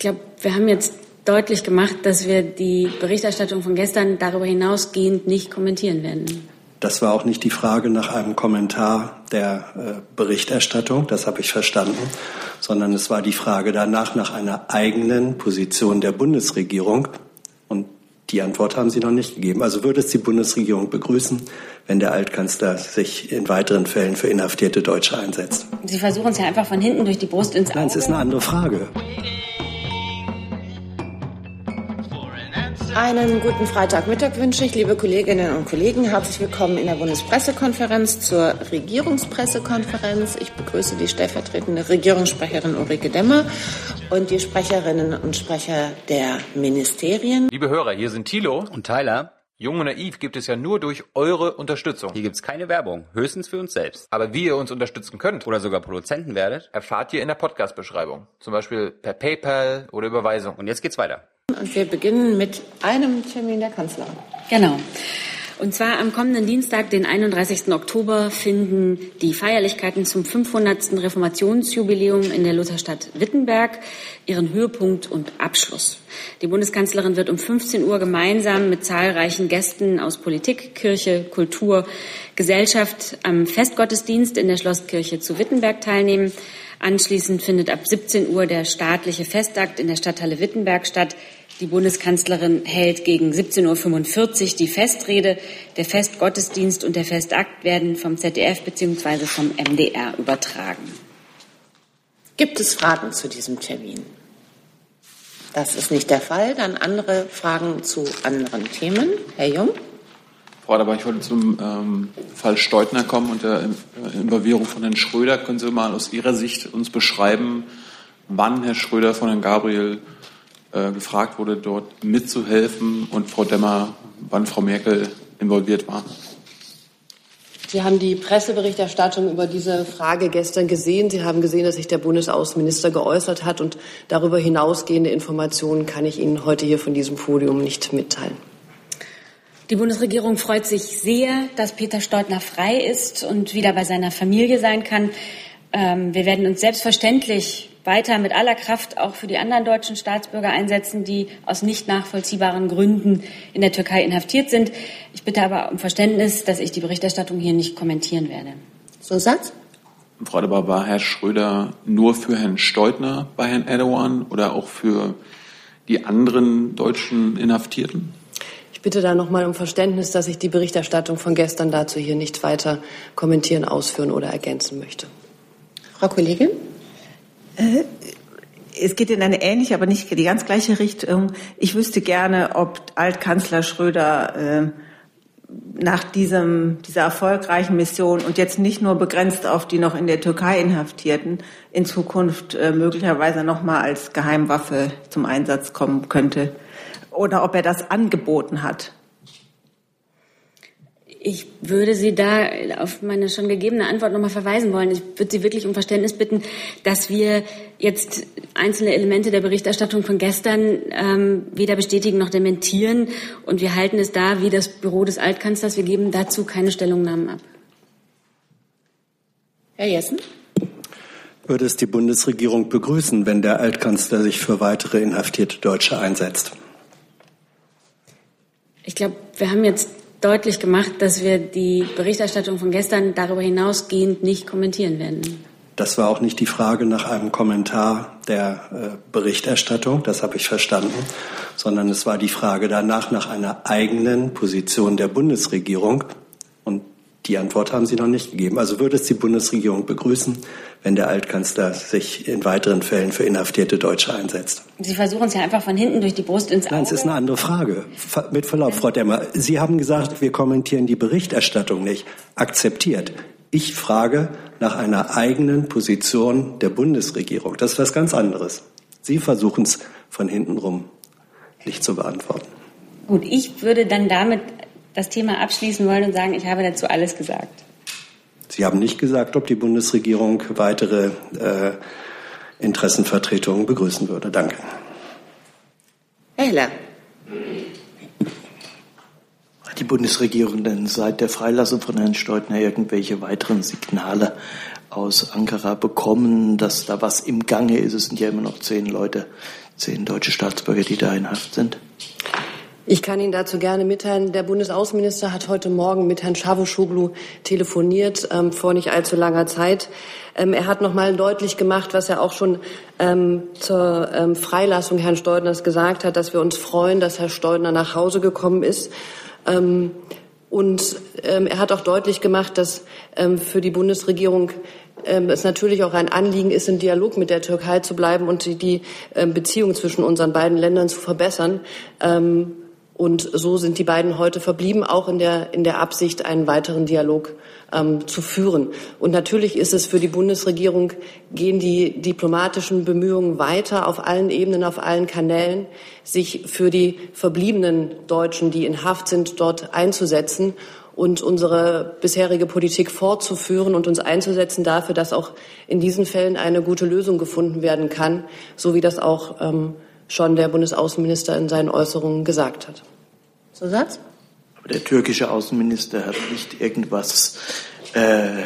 glaube, wir haben jetzt deutlich gemacht, dass wir die Berichterstattung von gestern darüber hinausgehend nicht kommentieren werden. Das war auch nicht die Frage nach einem Kommentar der äh, Berichterstattung, das habe ich verstanden, sondern es war die Frage danach nach einer eigenen Position der Bundesregierung. Und die Antwort haben Sie noch nicht gegeben. Also würde es die Bundesregierung begrüßen, wenn der Altkanzler sich in weiteren Fällen für inhaftierte Deutsche einsetzt? Sie versuchen es ja einfach von hinten durch die Brust ins Auge. Nein, es ist eine andere Frage. Einen guten Freitagmittag wünsche ich, liebe Kolleginnen und Kollegen. Herzlich willkommen in der Bundespressekonferenz zur Regierungspressekonferenz. Ich begrüße die stellvertretende Regierungssprecherin Ulrike Demmer und die Sprecherinnen und Sprecher der Ministerien. Liebe Hörer, hier sind Thilo und Tyler. Jung und naiv gibt es ja nur durch eure Unterstützung. Hier gibt es keine Werbung, höchstens für uns selbst. Aber wie ihr uns unterstützen könnt oder sogar Produzenten werdet, erfahrt ihr in der Podcast-Beschreibung. Zum Beispiel per PayPal oder Überweisung. Und jetzt geht's weiter. Und wir beginnen mit einem Termin der Kanzlerin. Genau. Und zwar am kommenden Dienstag, den 31. Oktober, finden die Feierlichkeiten zum 500. Reformationsjubiläum in der Lutherstadt Wittenberg ihren Höhepunkt und Abschluss. Die Bundeskanzlerin wird um 15 Uhr gemeinsam mit zahlreichen Gästen aus Politik, Kirche, Kultur, Gesellschaft am Festgottesdienst in der Schlosskirche zu Wittenberg teilnehmen. Anschließend findet ab 17 Uhr der staatliche Festakt in der Stadthalle Wittenberg statt. Die Bundeskanzlerin hält gegen 17.45 Uhr die Festrede. Der Festgottesdienst und der Festakt werden vom ZDF bzw. vom MDR übertragen. Gibt es Fragen zu diesem Termin? Das ist nicht der Fall. Dann andere Fragen zu anderen Themen. Herr Jung. Frau Aderbach, ich wollte zum ähm, Fall Steutner kommen und der Involvierung von Herrn Schröder. Können Sie mal aus Ihrer Sicht uns beschreiben, wann Herr Schröder von Herrn Gabriel äh, gefragt wurde, dort mitzuhelfen und Frau Demmer, wann Frau Merkel involviert war. Sie haben die Presseberichterstattung über diese Frage gestern gesehen. Sie haben gesehen, dass sich der Bundesaußenminister geäußert hat. Und darüber hinausgehende Informationen kann ich Ihnen heute hier von diesem Podium nicht mitteilen. Die Bundesregierung freut sich sehr, dass Peter Steutner frei ist und wieder bei seiner Familie sein kann. Ähm, wir werden uns selbstverständlich weiter mit aller Kraft auch für die anderen deutschen Staatsbürger einsetzen, die aus nicht nachvollziehbaren Gründen in der Türkei inhaftiert sind. Ich bitte aber um Verständnis, dass ich die Berichterstattung hier nicht kommentieren werde. Zusatz? Frau Debar, war Herr Schröder nur für Herrn Steutner bei Herrn Erdogan oder auch für die anderen deutschen Inhaftierten? Ich bitte da nochmal um Verständnis, dass ich die Berichterstattung von gestern dazu hier nicht weiter kommentieren, ausführen oder ergänzen möchte. Frau Kollegin? Äh, es geht in eine ähnliche, aber nicht die ganz gleiche Richtung. Ich wüsste gerne, ob Altkanzler Schröder äh, nach diesem, dieser erfolgreichen Mission und jetzt nicht nur begrenzt auf die noch in der Türkei Inhaftierten in Zukunft äh, möglicherweise noch mal als Geheimwaffe zum Einsatz kommen könnte oder ob er das angeboten hat. Ich würde Sie da auf meine schon gegebene Antwort nochmal verweisen wollen. Ich würde Sie wirklich um Verständnis bitten, dass wir jetzt einzelne Elemente der Berichterstattung von gestern ähm, weder bestätigen noch dementieren. Und wir halten es da wie das Büro des Altkanzlers. Wir geben dazu keine Stellungnahmen ab. Herr Jessen? Würde es die Bundesregierung begrüßen, wenn der Altkanzler sich für weitere inhaftierte Deutsche einsetzt? Ich glaube, wir haben jetzt deutlich gemacht, dass wir die Berichterstattung von gestern darüber hinausgehend nicht kommentieren werden. Das war auch nicht die Frage nach einem Kommentar der äh, Berichterstattung, das habe ich verstanden, sondern es war die Frage danach nach einer eigenen Position der Bundesregierung. Die Antwort haben Sie noch nicht gegeben. Also würde es die Bundesregierung begrüßen, wenn der Altkanzler sich in weiteren Fällen für inhaftierte Deutsche einsetzt. Sie versuchen es ja einfach von hinten durch die Brust ins Auge. Nein, es ist eine andere Frage. Mit Verlaub, Frau Demmer, Sie haben gesagt, wir kommentieren die Berichterstattung nicht. Akzeptiert. Ich frage nach einer eigenen Position der Bundesregierung. Das ist was ganz anderes. Sie versuchen es von hinten rum nicht zu beantworten. Gut, ich würde dann damit das Thema abschließen wollen und sagen, ich habe dazu alles gesagt. Sie haben nicht gesagt, ob die Bundesregierung weitere äh, Interessenvertretungen begrüßen würde. Danke. Herr Heller. Hat die Bundesregierung denn seit der Freilassung von Herrn Steutner irgendwelche weiteren Signale aus Ankara bekommen, dass da was im Gange ist. Es sind ja immer noch zehn Leute, zehn deutsche Staatsbürger, die da in Haft sind. Ich kann Ihnen dazu gerne mitteilen, der Bundesaußenminister hat heute Morgen mit Herrn Çavuşoğlu telefoniert, ähm, vor nicht allzu langer Zeit. Ähm, er hat noch mal deutlich gemacht, was er auch schon ähm, zur ähm, Freilassung Herrn Steudners gesagt hat, dass wir uns freuen, dass Herr Steudner nach Hause gekommen ist. Ähm, und ähm, er hat auch deutlich gemacht, dass für die Bundesregierung es natürlich auch ein Anliegen ist, im Dialog mit der Türkei zu bleiben und die, Beziehung zwischen unseren beiden Ländern zu verbessern. Und so sind die beiden heute verblieben, auch in der, in der Absicht, einen weiteren Dialog ähm, zu führen. Und natürlich ist es für die Bundesregierung, gehen die diplomatischen Bemühungen weiter auf allen Ebenen, auf allen Kanälen, sich für die verbliebenen Deutschen, die in Haft sind, dort einzusetzen und unsere bisherige Politik fortzuführen und uns einzusetzen dafür, dass auch in diesen Fällen eine gute Lösung gefunden werden kann, so wie das auch ähm, schon der Bundesaußenminister in seinen Äußerungen gesagt hat. Zusatz? Aber der türkische Außenminister hat nicht irgendwas äh,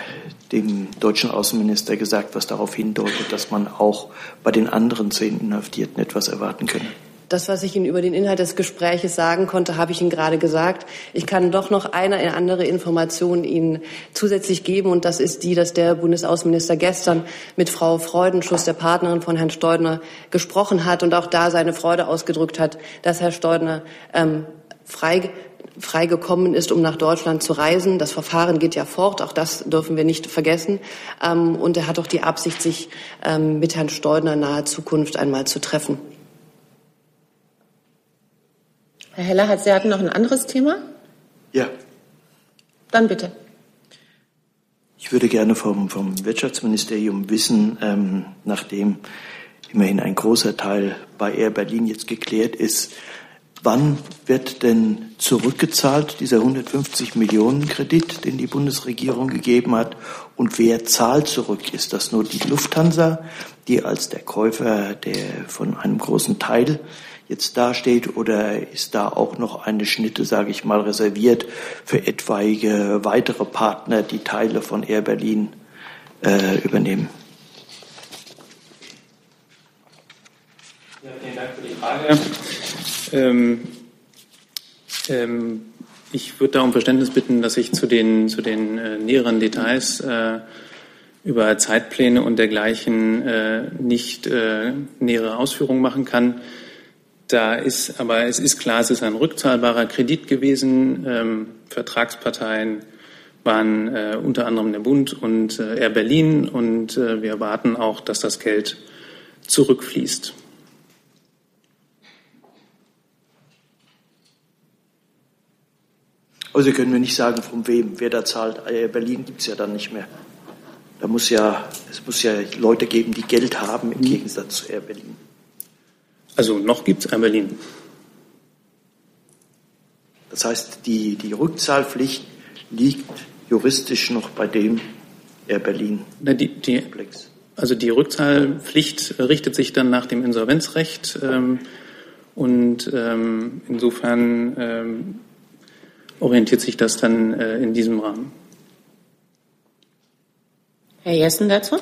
dem deutschen Außenminister gesagt, was darauf hindeutet, dass man auch bei den anderen zehn Inhaftierten etwas erwarten könne. Das, was ich Ihnen über den Inhalt des Gespräches sagen konnte, habe ich Ihnen gerade gesagt. Ich kann doch noch eine andere Information Ihnen zusätzlich geben, und das ist die, dass der Bundesaußenminister gestern mit Frau Freudenschuss, der Partnerin von Herrn Steudner, gesprochen hat und auch da seine Freude ausgedrückt hat, dass Herr Steudner ähm, frei freigekommen ist, um nach Deutschland zu reisen. Das Verfahren geht ja fort, auch das dürfen wir nicht vergessen. Ähm, und er hat auch die Absicht, sich ähm, mit Herrn Steudner in naher Zukunft einmal zu treffen. Herr Heller, Sie hatten noch ein anderes Thema? Ja. Dann bitte. Ich würde gerne vom, vom Wirtschaftsministerium wissen, ähm, nachdem immerhin ein großer Teil bei Air Berlin jetzt geklärt ist, wann wird denn zurückgezahlt, dieser 150 Millionen Kredit, den die Bundesregierung gegeben hat, und wer zahlt zurück? Ist das nur die Lufthansa, die als der Käufer der von einem großen Teil jetzt dasteht oder ist da auch noch eine Schnitte, sage ich mal, reserviert für etwaige weitere Partner, die Teile von Air Berlin äh, übernehmen? Ja, vielen Dank für die Frage. Ähm, ähm, ich würde da um Verständnis bitten, dass ich zu den, zu den äh, näheren Details äh, über Zeitpläne und dergleichen äh, nicht äh, nähere Ausführungen machen kann. Da ist, aber es ist klar, es ist ein rückzahlbarer Kredit gewesen. Ähm, Vertragsparteien waren äh, unter anderem der Bund und äh, Air Berlin und äh, wir erwarten auch, dass das Geld zurückfließt. Sie können mir nicht sagen, von wem, wer da zahlt. Air Berlin gibt es ja dann nicht mehr. Da muss ja, es muss ja Leute geben, die Geld haben im Gegensatz zu Air Berlin. Also noch gibt es ein Berlin. Das heißt, die, die Rückzahlpflicht liegt juristisch noch bei dem Air Berlin. Na, die, die, also die Rückzahlpflicht richtet sich dann nach dem Insolvenzrecht ähm, und ähm, insofern ähm, orientiert sich das dann äh, in diesem Rahmen. Herr Jessen dazu?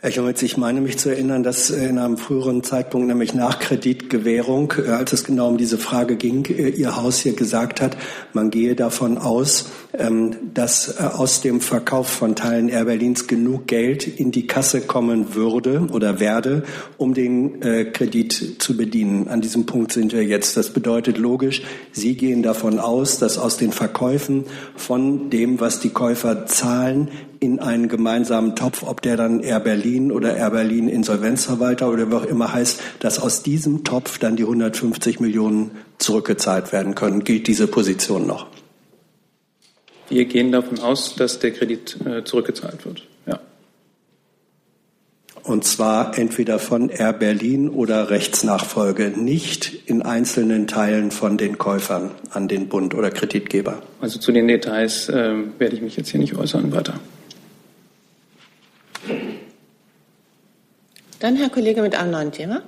Herr Jomitz, ich meine mich zu erinnern, dass in einem früheren Zeitpunkt, nämlich nach Kreditgewährung, äh, als es genau um diese Frage ging, äh, Ihr Haus hier gesagt hat, man gehe davon aus, ähm, dass äh, aus dem Verkauf von Teilen Air Berlins genug Geld in die Kasse kommen würde oder werde, um den Kredit zu bedienen. An diesem Punkt sind wir jetzt. Das bedeutet logisch, Sie gehen davon aus, dass aus den Verkäufen von dem, was die Käufer zahlen, in einen gemeinsamen Topf, ob der dann Air Berlin oder Air Berlin Insolvenzverwalter oder wie auch immer heißt, dass aus diesem Topf dann die 150 Millionen zurückgezahlt werden können. Gilt diese Position noch? Wir gehen davon aus, dass der Kredit äh, zurückgezahlt wird. Ja. Und zwar entweder von Air Berlin oder Rechtsnachfolge, nicht in einzelnen Teilen von den Käufern an den Bund oder Kreditgeber. Also zu den Details äh, werde ich mich jetzt hier nicht äußern weiter. Dann Herr Kollege mit einem neuen Thema.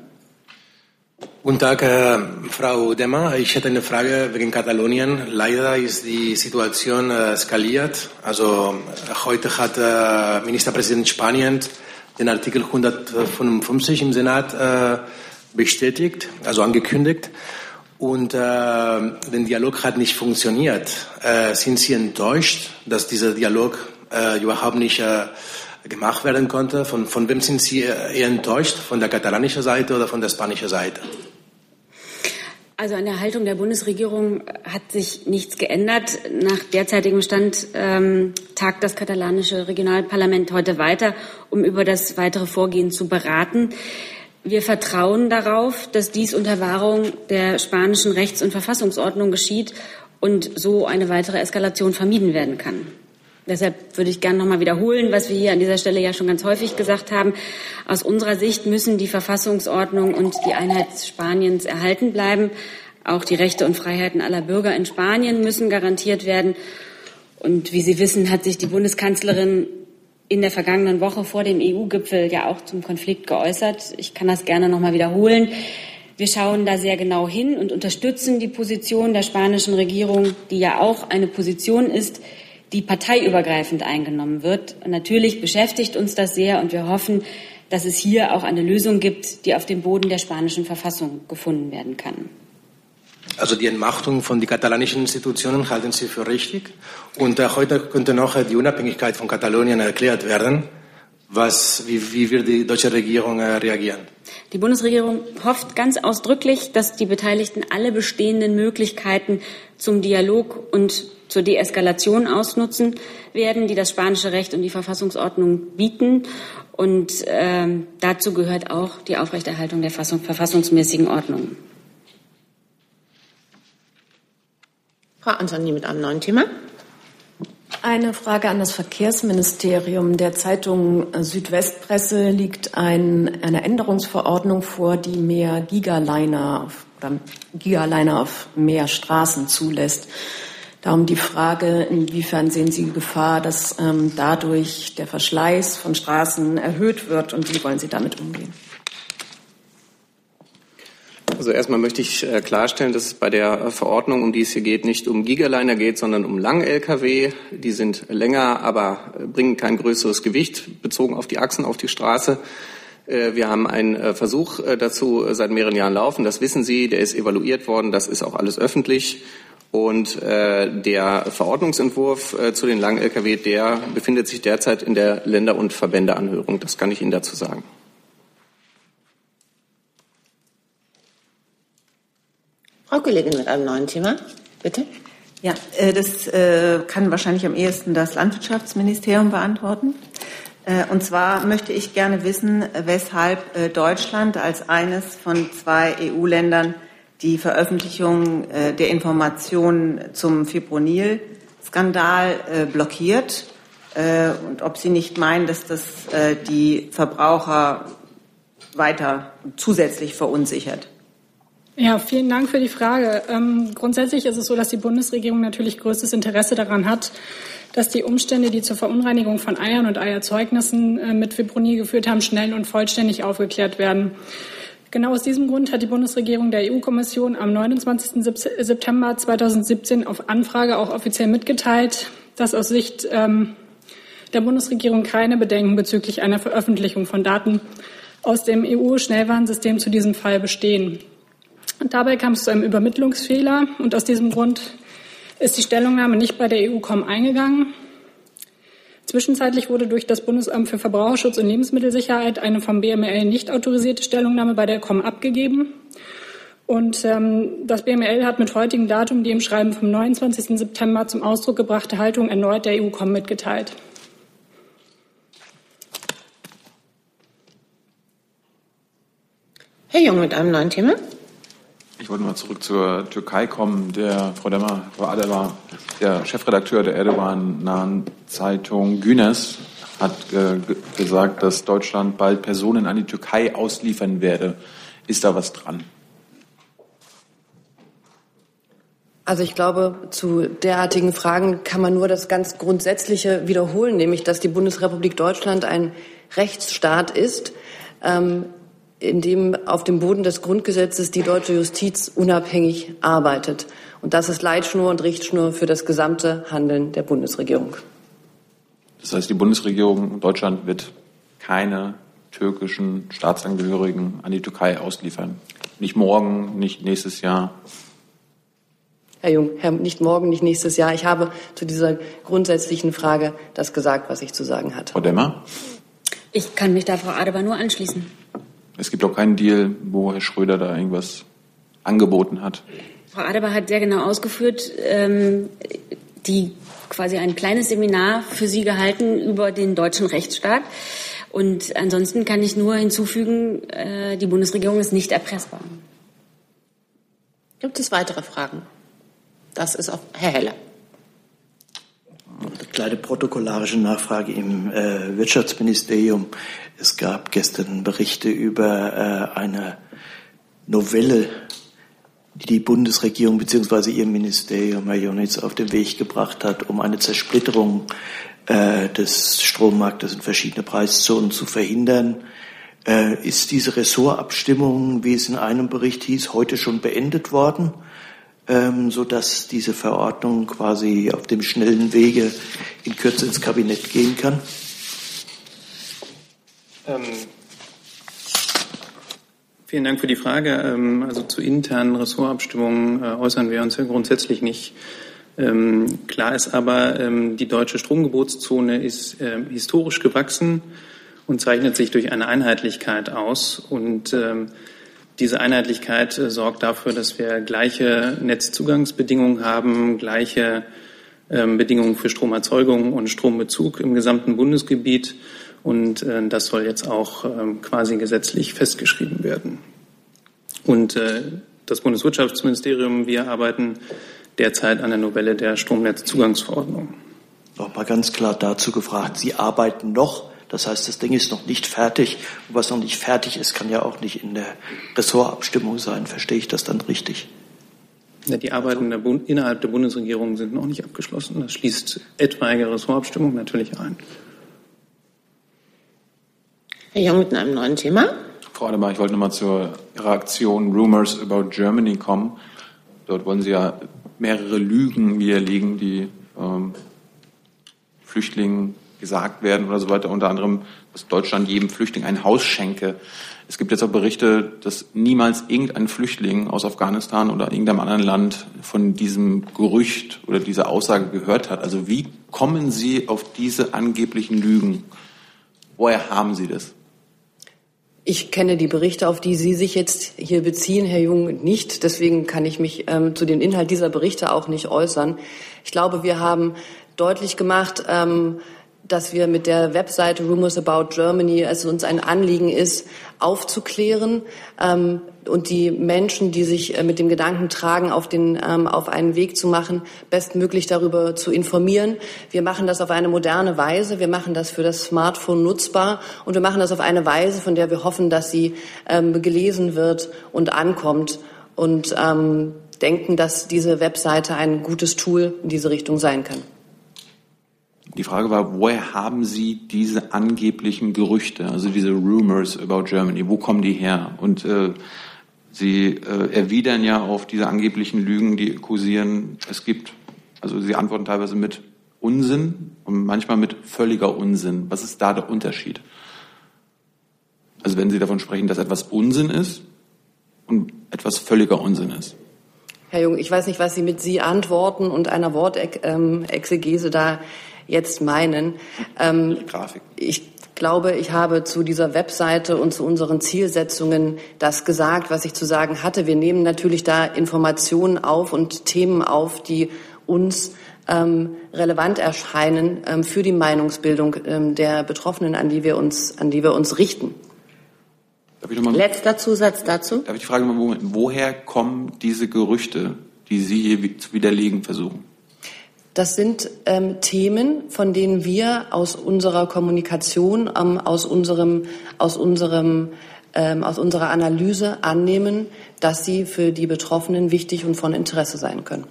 Guten Tag, äh, Frau Demmer. Ich hätte eine Frage wegen Katalonien. Leider ist die Situation äh, eskaliert. Also äh, heute hat äh, Ministerpräsident Spanien den Artikel 155 im Senat äh, bestätigt, also angekündigt. Und äh, der Dialog hat nicht funktioniert. Sind Sie enttäuscht, dass dieser Dialog überhaupt nicht gemacht werden konnte? Von, von wem sind Sie eher enttäuscht? Von der katalanischen Seite oder von der spanischen Seite? Also an der Haltung der Bundesregierung hat sich nichts geändert. Nach derzeitigem Stand ähm, tagt das katalanische Regionalparlament heute weiter, um über das weitere Vorgehen zu beraten. Wir vertrauen darauf, dass dies unter Wahrung der spanischen Rechts- und Verfassungsordnung geschieht und so eine weitere Eskalation vermieden werden kann. Deshalb würde ich gerne noch mal wiederholen, was wir hier an dieser Stelle ja schon ganz häufig gesagt haben. Aus unserer Sicht müssen die Verfassungsordnung und die Einheit Spaniens erhalten bleiben. Auch die Rechte und Freiheiten aller Bürger in Spanien müssen garantiert werden. Und wie Sie wissen, hat sich die Bundeskanzlerin in der vergangenen Woche vor dem EU-Gipfel ja auch zum Konflikt geäußert. Ich kann das gerne noch mal wiederholen. Wir schauen da sehr genau hin und unterstützen die Position der spanischen Regierung, die ja auch eine Position ist, die parteiübergreifend eingenommen wird. Und natürlich beschäftigt uns das sehr und wir hoffen, dass es hier auch eine Lösung gibt, die auf dem Boden der spanischen Verfassung gefunden werden kann. Also die Entmachtung von den katalanischen Institutionen halten Sie für richtig. Und äh, heute könnte noch äh, die Unabhängigkeit von Katalonien erklärt werden. Was, wie, wie wird die deutsche Regierung äh, reagieren? Die Bundesregierung hofft ganz ausdrücklich, dass die Beteiligten alle bestehenden Möglichkeiten zum Dialog und zur Deeskalation ausnutzen werden, die das spanische Recht und die Verfassungsordnung bieten. Und ähm, dazu gehört auch die Aufrechterhaltung der Fassung, verfassungsmäßigen Ordnung. Frau Antoni mit einem neuen Thema. Eine Frage an das Verkehrsministerium. Der Zeitung Südwestpresse liegt ein, eine Änderungsverordnung vor, die mehr Gigaliner auf, oder Gigaliner auf mehr Straßen zulässt. Darum die Frage, inwiefern sehen Sie die Gefahr, dass ähm, dadurch der Verschleiß von Straßen erhöht wird und wie wollen Sie damit umgehen? Also erstmal möchte ich äh, klarstellen, dass es bei der Verordnung, um die es hier geht, nicht um Gigaliner geht, sondern um Lang-Lkw. Die sind länger, aber äh, bringen kein größeres Gewicht bezogen auf die Achsen auf die Straße. Äh, wir haben einen Versuch dazu seit mehreren Jahren laufen. Das wissen Sie. Der ist evaluiert worden. Das ist auch alles öffentlich. Und der Verordnungsentwurf zu den Lang-Lkw, der befindet sich derzeit in der Länder- und Verbändeanhörung. Das kann ich Ihnen dazu sagen. Frau Kollegin mit einem neuen Thema, bitte. Ja, äh, das äh, kann wahrscheinlich am ehesten das Landwirtschaftsministerium beantworten. Äh, und zwar möchte ich gerne wissen, weshalb Deutschland als eines von zwei EU-Ländern die Veröffentlichung der Informationen zum Fipronil-Skandal blockiert und ob Sie nicht meinen, dass das die Verbraucher weiter zusätzlich verunsichert. Ja, vielen Dank für die Frage. Ähm, grundsätzlich ist es so, dass die Bundesregierung natürlich größtes Interesse daran hat, dass die Umstände, die zur Verunreinigung von Eiern und Eierzeugnissen äh, mit Fipronil geführt haben, schnell und vollständig aufgeklärt werden. Genau aus diesem Grund hat die Bundesregierung der EU-Kommission am 29. September 2017 auf Anfrage auch offiziell mitgeteilt, dass aus Sicht ähm, der Bundesregierung keine Bedenken bezüglich einer Veröffentlichung von Daten aus dem EU-Schnellwarnsystem zu diesem Fall bestehen. Und dabei kam es zu einem Übermittlungsfehler und aus diesem Grund ist die Stellungnahme nicht bei der EU-Com eingegangen. Zwischenzeitlich wurde durch das Bundesamt für Verbraucherschutz und Lebensmittelsicherheit eine vom BML nicht autorisierte Stellungnahme bei der Com abgegeben. Und ähm, das BML hat mit heutigem Datum die im Schreiben vom 29. September zum Ausdruck gebrachte Haltung erneut der EU-Com mitgeteilt. Herr Jung mit einem neuen Thema. Ich wollte mal zurück zur Türkei kommen. Der Frau Demmer, Frau Adewa, der Chefredakteur der Erdogan-nahen Zeitung Günes hat äh, gesagt, dass Deutschland bald Personen an die Türkei ausliefern werde. Ist da was dran? Also ich glaube, zu derartigen Fragen kann man nur das ganz Grundsätzliche wiederholen, nämlich dass die Bundesrepublik Deutschland ein Rechtsstaat ist. Ähm, in dem auf dem Boden des Grundgesetzes die deutsche Justiz unabhängig arbeitet. Und das ist Leitschnur und Richtschnur für das gesamte Handeln der Bundesregierung. Das heißt, die Bundesregierung in Deutschland wird keine türkischen Staatsangehörigen an die Türkei ausliefern. Nicht morgen, nicht nächstes Jahr. Herr Jung, Herr, nicht morgen, nicht nächstes Jahr. Ich habe zu dieser grundsätzlichen Frage das gesagt, was ich zu sagen hatte. Frau Demmer? Ich kann mich da Frau Adebar nur anschließen. Es gibt auch keinen Deal, wo Herr Schröder da irgendwas angeboten hat. Frau Adebar hat sehr genau ausgeführt, ähm, die quasi ein kleines Seminar für Sie gehalten über den deutschen Rechtsstaat. Und ansonsten kann ich nur hinzufügen, äh, die Bundesregierung ist nicht erpressbar. Gibt es weitere Fragen? Das ist auch Herr Heller. Eine kleine protokollarische Nachfrage im äh, Wirtschaftsministerium. Es gab gestern Berichte über äh, eine Novelle, die die Bundesregierung bzw. ihr Ministerium, Herr Jonitz, auf den Weg gebracht hat, um eine Zersplitterung äh, des Strommarktes in verschiedene Preiszonen zu verhindern. Äh, ist diese Ressortabstimmung, wie es in einem Bericht hieß, heute schon beendet worden? Ähm, sodass diese Verordnung quasi auf dem schnellen Wege in Kürze ins Kabinett gehen kann? Ähm, vielen Dank für die Frage. Ähm, also zu internen Ressortabstimmungen äh, äußern wir uns ja grundsätzlich nicht. Ähm, klar ist aber, ähm, die deutsche Stromgebotszone ist äh, historisch gewachsen und zeichnet sich durch eine Einheitlichkeit aus. Und ähm, diese Einheitlichkeit äh, sorgt dafür, dass wir gleiche Netzzugangsbedingungen haben, gleiche ähm, Bedingungen für Stromerzeugung und Strombezug im gesamten Bundesgebiet. Und äh, das soll jetzt auch ähm, quasi gesetzlich festgeschrieben werden. Und äh, das Bundeswirtschaftsministerium, wir arbeiten derzeit an der Novelle der Stromnetzzugangsverordnung. Noch mal ganz klar dazu gefragt. Sie arbeiten noch das heißt, das Ding ist noch nicht fertig. Und was noch nicht fertig ist, kann ja auch nicht in der Ressortabstimmung sein. Verstehe ich das dann richtig? Ja, die Arbeiten der innerhalb der Bundesregierung sind noch nicht abgeschlossen. Das schließt etwaige Ressortabstimmung natürlich ein. Herr Jung mit einem neuen Thema. Frau Adebar, ich wollte nochmal zur Ihrer Aktion Rumors About Germany kommen. Dort wollen Sie ja mehrere Lügen widerlegen, die ähm, Flüchtlingen gesagt werden oder so weiter, unter anderem, dass Deutschland jedem Flüchtling ein Haus schenke. Es gibt jetzt auch Berichte, dass niemals irgendein Flüchtling aus Afghanistan oder irgendeinem anderen Land von diesem Gerücht oder dieser Aussage gehört hat. Also wie kommen Sie auf diese angeblichen Lügen? Woher haben Sie das? Ich kenne die Berichte, auf die Sie sich jetzt hier beziehen, Herr Jung, nicht. Deswegen kann ich mich ähm, zu dem Inhalt dieser Berichte auch nicht äußern. Ich glaube, wir haben deutlich gemacht, ähm, dass wir mit der Webseite Rumors About Germany, es uns ein Anliegen ist, aufzuklären ähm, und die Menschen, die sich äh, mit dem Gedanken tragen, auf, den, ähm, auf einen Weg zu machen, bestmöglich darüber zu informieren. Wir machen das auf eine moderne Weise. Wir machen das für das Smartphone nutzbar und wir machen das auf eine Weise, von der wir hoffen, dass sie ähm, gelesen wird und ankommt und ähm, denken, dass diese Webseite ein gutes Tool in diese Richtung sein kann. Die Frage war, woher haben Sie diese angeblichen Gerüchte, also diese Rumors about Germany, wo kommen die her? Und äh, Sie äh, erwidern ja auf diese angeblichen Lügen, die kursieren. Es gibt, also Sie antworten teilweise mit Unsinn und manchmal mit völliger Unsinn. Was ist da der Unterschied? Also wenn Sie davon sprechen, dass etwas Unsinn ist und etwas völliger Unsinn ist. Herr Jung, ich weiß nicht, was Sie mit Sie antworten und einer Wortexegese da jetzt meinen. Ähm, ich glaube, ich habe zu dieser Webseite und zu unseren Zielsetzungen das gesagt, was ich zu sagen hatte. Wir nehmen natürlich da Informationen auf und Themen auf, die uns ähm, relevant erscheinen ähm, für die Meinungsbildung ähm, der Betroffenen, an die wir uns, an die wir uns richten. Letzter Zusatz dazu. Darf ich die Frage mal, woher kommen diese Gerüchte, die Sie hier zu widerlegen versuchen? Das sind ähm, Themen, von denen wir aus unserer Kommunikation, ähm, aus unserem, aus unserem ähm, aus unserer Analyse annehmen, dass sie für die Betroffenen wichtig und von Interesse sein können.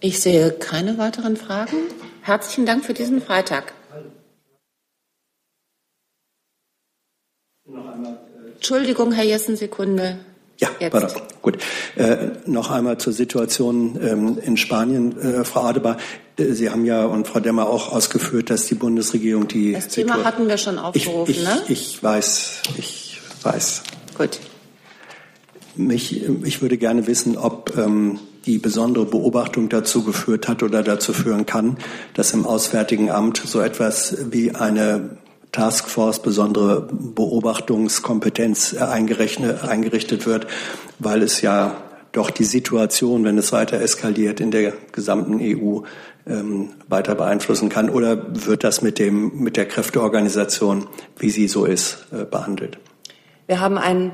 Ich sehe keine weiteren Fragen. Herzlichen Dank für diesen Freitag. Noch einmal Entschuldigung, Herr Jessen, Sekunde. Ja, pardon. gut. Äh, noch einmal zur Situation ähm, in Spanien, äh, Frau Adebar. Äh, Sie haben ja und Frau Demmer auch ausgeführt, dass die Bundesregierung die. Das Thema Situ hatten wir schon aufgerufen, ich, ich, ne? Ich weiß, ich weiß. Gut. Mich, ich würde gerne wissen, ob ähm, die besondere Beobachtung dazu geführt hat oder dazu führen kann, dass im Auswärtigen Amt so etwas wie eine Taskforce besondere Beobachtungskompetenz eingerichtet wird, weil es ja doch die Situation, wenn es weiter eskaliert, in der gesamten EU ähm, weiter beeinflussen kann? Oder wird das mit, dem, mit der Kräfteorganisation, wie sie so ist, äh, behandelt? Wir haben ein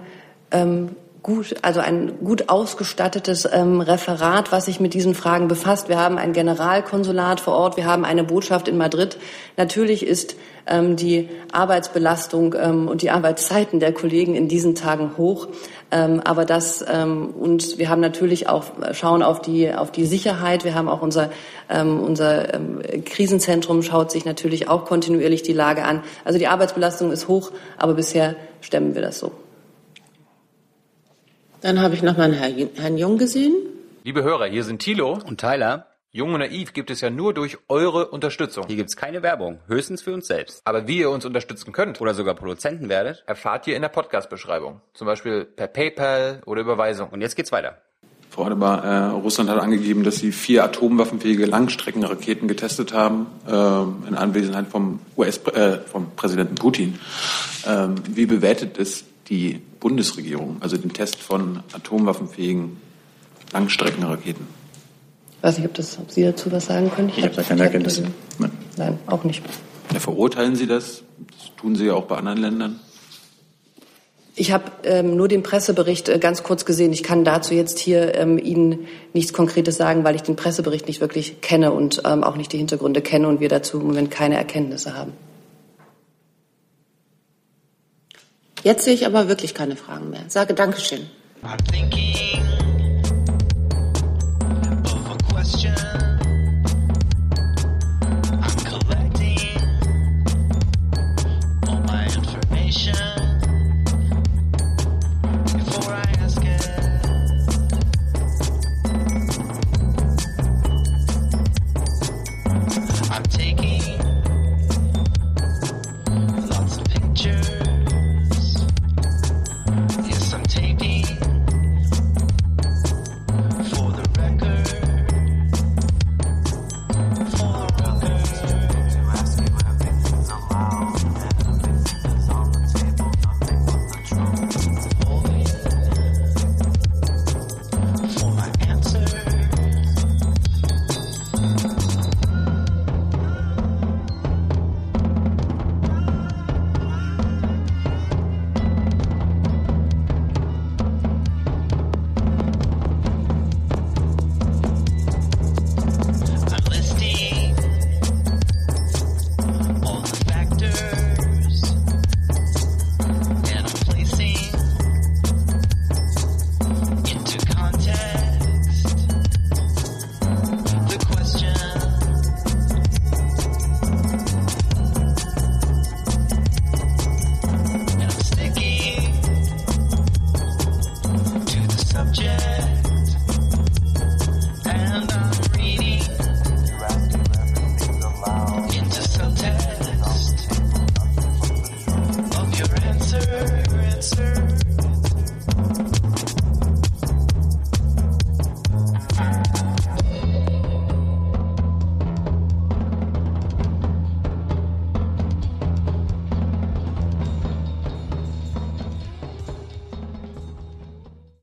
ähm, gut, also ein gut ausgestattetes ähm, Referat, was sich mit diesen Fragen befasst. Wir haben ein Generalkonsulat vor Ort, wir haben eine Botschaft in Madrid. Natürlich ist ähm, die Arbeitsbelastung ähm, und die Arbeitszeiten der Kollegen in diesen Tagen hoch. Ähm, aber das ähm, und wir haben natürlich auch schauen auf die auf die Sicherheit. Wir haben auch unser ähm, unser ähm, Krisenzentrum schaut sich natürlich auch kontinuierlich die Lage an. Also die Arbeitsbelastung ist hoch, aber bisher stemmen wir das so. Dann habe ich noch mal Herrn, Herrn Jung gesehen. Liebe Hörer, hier sind Thilo und Tyler. Jung und Naiv gibt es ja nur durch eure Unterstützung. Hier gibt es keine Werbung, höchstens für uns selbst. Aber wie ihr uns unterstützen könnt oder sogar Produzenten werdet, erfahrt ihr in der Podcast-Beschreibung. Zum Beispiel per PayPal oder Überweisung. Und jetzt geht's weiter. Frau Adebar, äh, Russland hat angegeben, dass sie vier atomwaffenfähige Langstreckenraketen getestet haben, äh, in Anwesenheit vom, US, äh, vom Präsidenten Putin. Ähm, wie bewertet es die Bundesregierung, also den Test von atomwaffenfähigen Langstreckenraketen? Ich weiß nicht, ob, das, ob Sie dazu was sagen können. Ich, ich habe da keine Erkenntnisse. Nein. Nein, auch nicht. Ja, verurteilen Sie das? Das tun Sie ja auch bei anderen Ländern. Ich habe ähm, nur den Pressebericht äh, ganz kurz gesehen. Ich kann dazu jetzt hier ähm, Ihnen nichts Konkretes sagen, weil ich den Pressebericht nicht wirklich kenne und ähm, auch nicht die Hintergründe kenne und wir dazu im Moment keine Erkenntnisse haben. Jetzt sehe ich aber wirklich keine Fragen mehr. Sage Dankeschön.